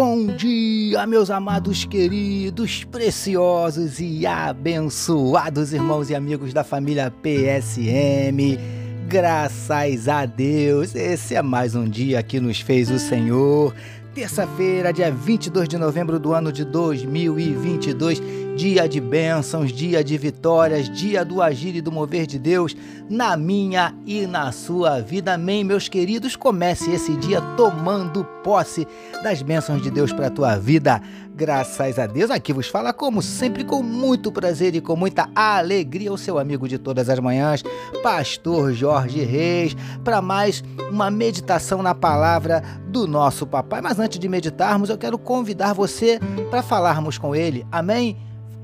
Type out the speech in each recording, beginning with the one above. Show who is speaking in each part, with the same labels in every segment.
Speaker 1: Bom dia, meus amados queridos, preciosos e abençoados irmãos e amigos da família PSM. Graças a Deus, esse é mais um dia que nos fez o Senhor. Terça-feira, dia 22 de novembro do ano de 2022 dia de bênçãos, dia de vitórias, dia do agir e do mover de Deus na minha e na sua vida. Amém, meus queridos. Comece esse dia tomando posse das bênçãos de Deus para a tua vida. Graças a Deus, aqui vos fala, como sempre, com muito prazer e com muita alegria, o seu amigo de todas as manhãs, Pastor Jorge Reis, para mais uma meditação na palavra do nosso papai. Mas antes de meditarmos, eu quero convidar você para falarmos com ele. Amém?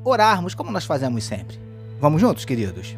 Speaker 1: orarmos como nós fazemos sempre. Vamos juntos, queridos?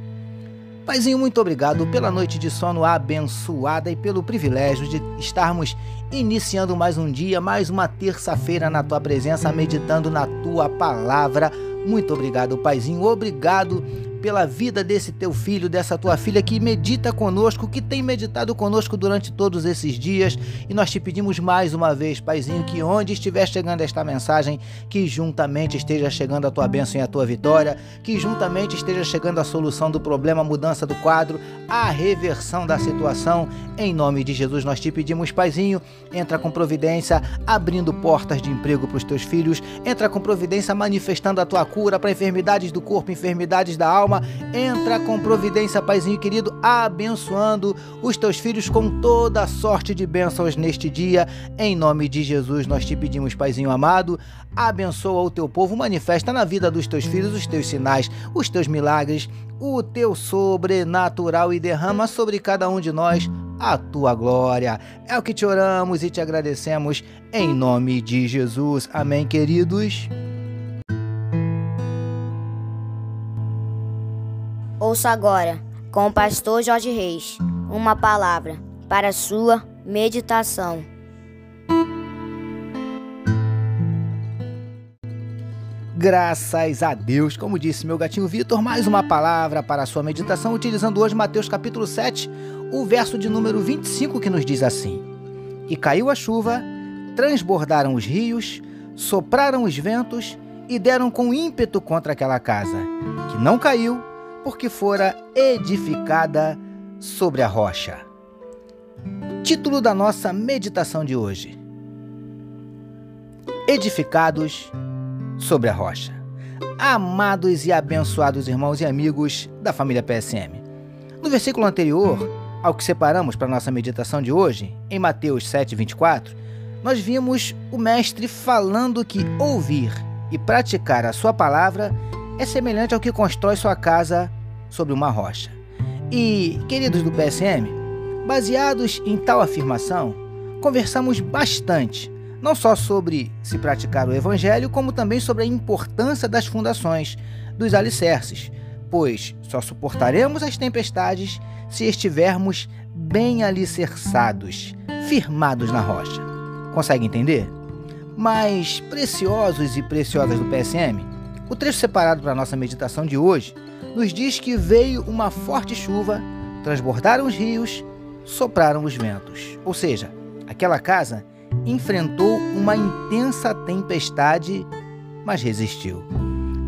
Speaker 1: Paizinho, muito obrigado pela noite de sono abençoada e pelo privilégio de estarmos iniciando mais um dia, mais uma terça-feira na tua presença, meditando na tua palavra. Muito obrigado, Paizinho. Obrigado pela vida desse teu filho, dessa tua filha que medita conosco, que tem meditado conosco durante todos esses dias. E nós te pedimos mais uma vez, Paizinho, que onde estiver chegando esta mensagem, que juntamente esteja chegando a tua bênção e a tua vitória, que juntamente esteja chegando a solução do problema, a mudança do quadro, a reversão da situação. Em nome de Jesus, nós te pedimos, Paizinho, entra com providência, abrindo portas de emprego para os teus filhos, entra com providência, manifestando a tua cura para enfermidades do corpo, enfermidades da alma entra com providência, Paizinho querido, abençoando os teus filhos com toda a sorte de bênçãos neste dia. Em nome de Jesus, nós te pedimos, Paizinho amado, abençoa o teu povo, manifesta na vida dos teus filhos os teus sinais, os teus milagres, o teu sobrenatural e derrama sobre cada um de nós a tua glória. É o que te oramos e te agradecemos em nome de Jesus. Amém, queridos.
Speaker 2: Ouça agora, com o pastor Jorge Reis, uma palavra para sua meditação.
Speaker 1: Graças a Deus, como disse meu gatinho Vitor, mais uma palavra para a sua meditação, utilizando hoje Mateus capítulo 7, o verso de número 25 que nos diz assim: E caiu a chuva, transbordaram os rios, sopraram os ventos e deram com ímpeto contra aquela casa, que não caiu, porque fora edificada sobre a rocha. Título da nossa meditação de hoje: Edificados sobre a rocha. Amados e abençoados irmãos e amigos da família PSM. No versículo anterior ao que separamos para nossa meditação de hoje, em Mateus 7:24, nós vimos o mestre falando que ouvir e praticar a sua palavra é semelhante ao que constrói sua casa sobre uma rocha. E, queridos do PSM, baseados em tal afirmação, conversamos bastante, não só sobre se praticar o Evangelho, como também sobre a importância das fundações, dos alicerces, pois só suportaremos as tempestades se estivermos bem alicerçados, firmados na rocha. Consegue entender? Mas, preciosos e preciosas do PSM, o trecho separado para a nossa meditação de hoje nos diz que veio uma forte chuva, transbordaram os rios, sopraram os ventos. Ou seja, aquela casa enfrentou uma intensa tempestade, mas resistiu.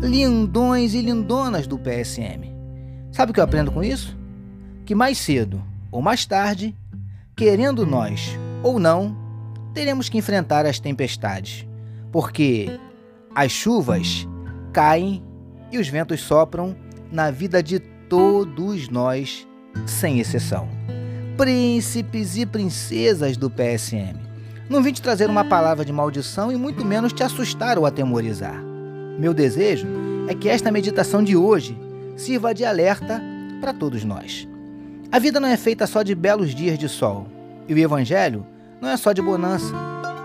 Speaker 1: Lindões e lindonas do PSM. Sabe o que eu aprendo com isso? Que mais cedo ou mais tarde, querendo nós ou não, teremos que enfrentar as tempestades, porque as chuvas caem e os ventos sopram na vida de todos nós, sem exceção. Príncipes e princesas do PSM. Não vim te trazer uma palavra de maldição e muito menos te assustar ou atemorizar. Meu desejo é que esta meditação de hoje sirva de alerta para todos nós. A vida não é feita só de belos dias de sol, e o Evangelho não é só de bonança.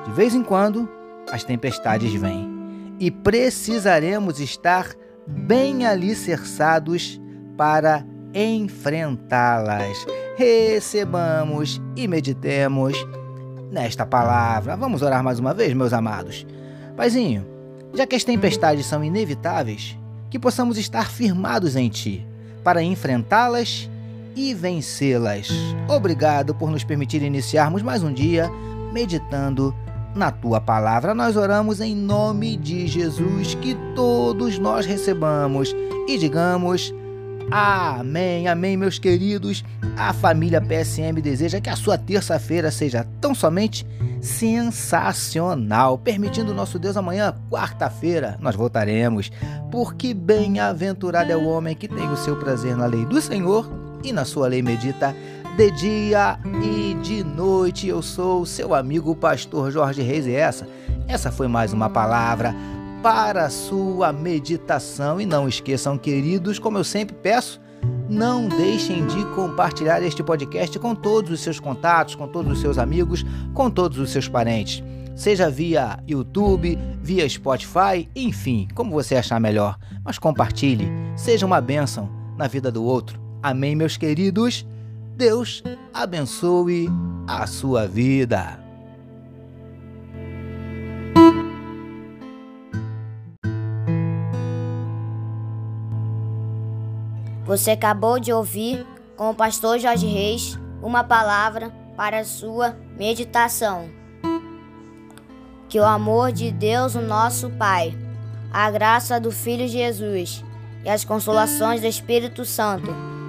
Speaker 1: De vez em quando, as tempestades vêm e precisaremos estar bem alicerçados para enfrentá-las. Recebamos e meditemos nesta palavra. Vamos orar mais uma vez, meus amados. Paizinho, já que as tempestades são inevitáveis, que possamos estar firmados em Ti para enfrentá-las e vencê-las. Obrigado por nos permitir iniciarmos mais um dia meditando na tua palavra nós oramos em nome de Jesus, que todos nós recebamos e digamos. Amém, amém, meus queridos. A família PSM deseja que a sua terça-feira seja tão somente sensacional. Permitindo nosso Deus, amanhã, quarta-feira, nós voltaremos. Porque bem-aventurado é o homem que tem o seu prazer na lei do Senhor e na sua lei medita de dia e de noite. Eu sou seu amigo pastor Jorge Reis e essa, essa foi mais uma palavra para a sua meditação. E não esqueçam, queridos, como eu sempre peço, não deixem de compartilhar este podcast com todos os seus contatos, com todos os seus amigos, com todos os seus parentes. Seja via YouTube, via Spotify, enfim, como você achar melhor. Mas compartilhe, seja uma bênção na vida do outro. Amém, meus queridos? Deus abençoe a sua vida.
Speaker 2: Você acabou de ouvir com o pastor Jorge Reis uma palavra para a sua meditação. Que o amor de Deus, o nosso Pai, a graça do Filho Jesus e as consolações do Espírito Santo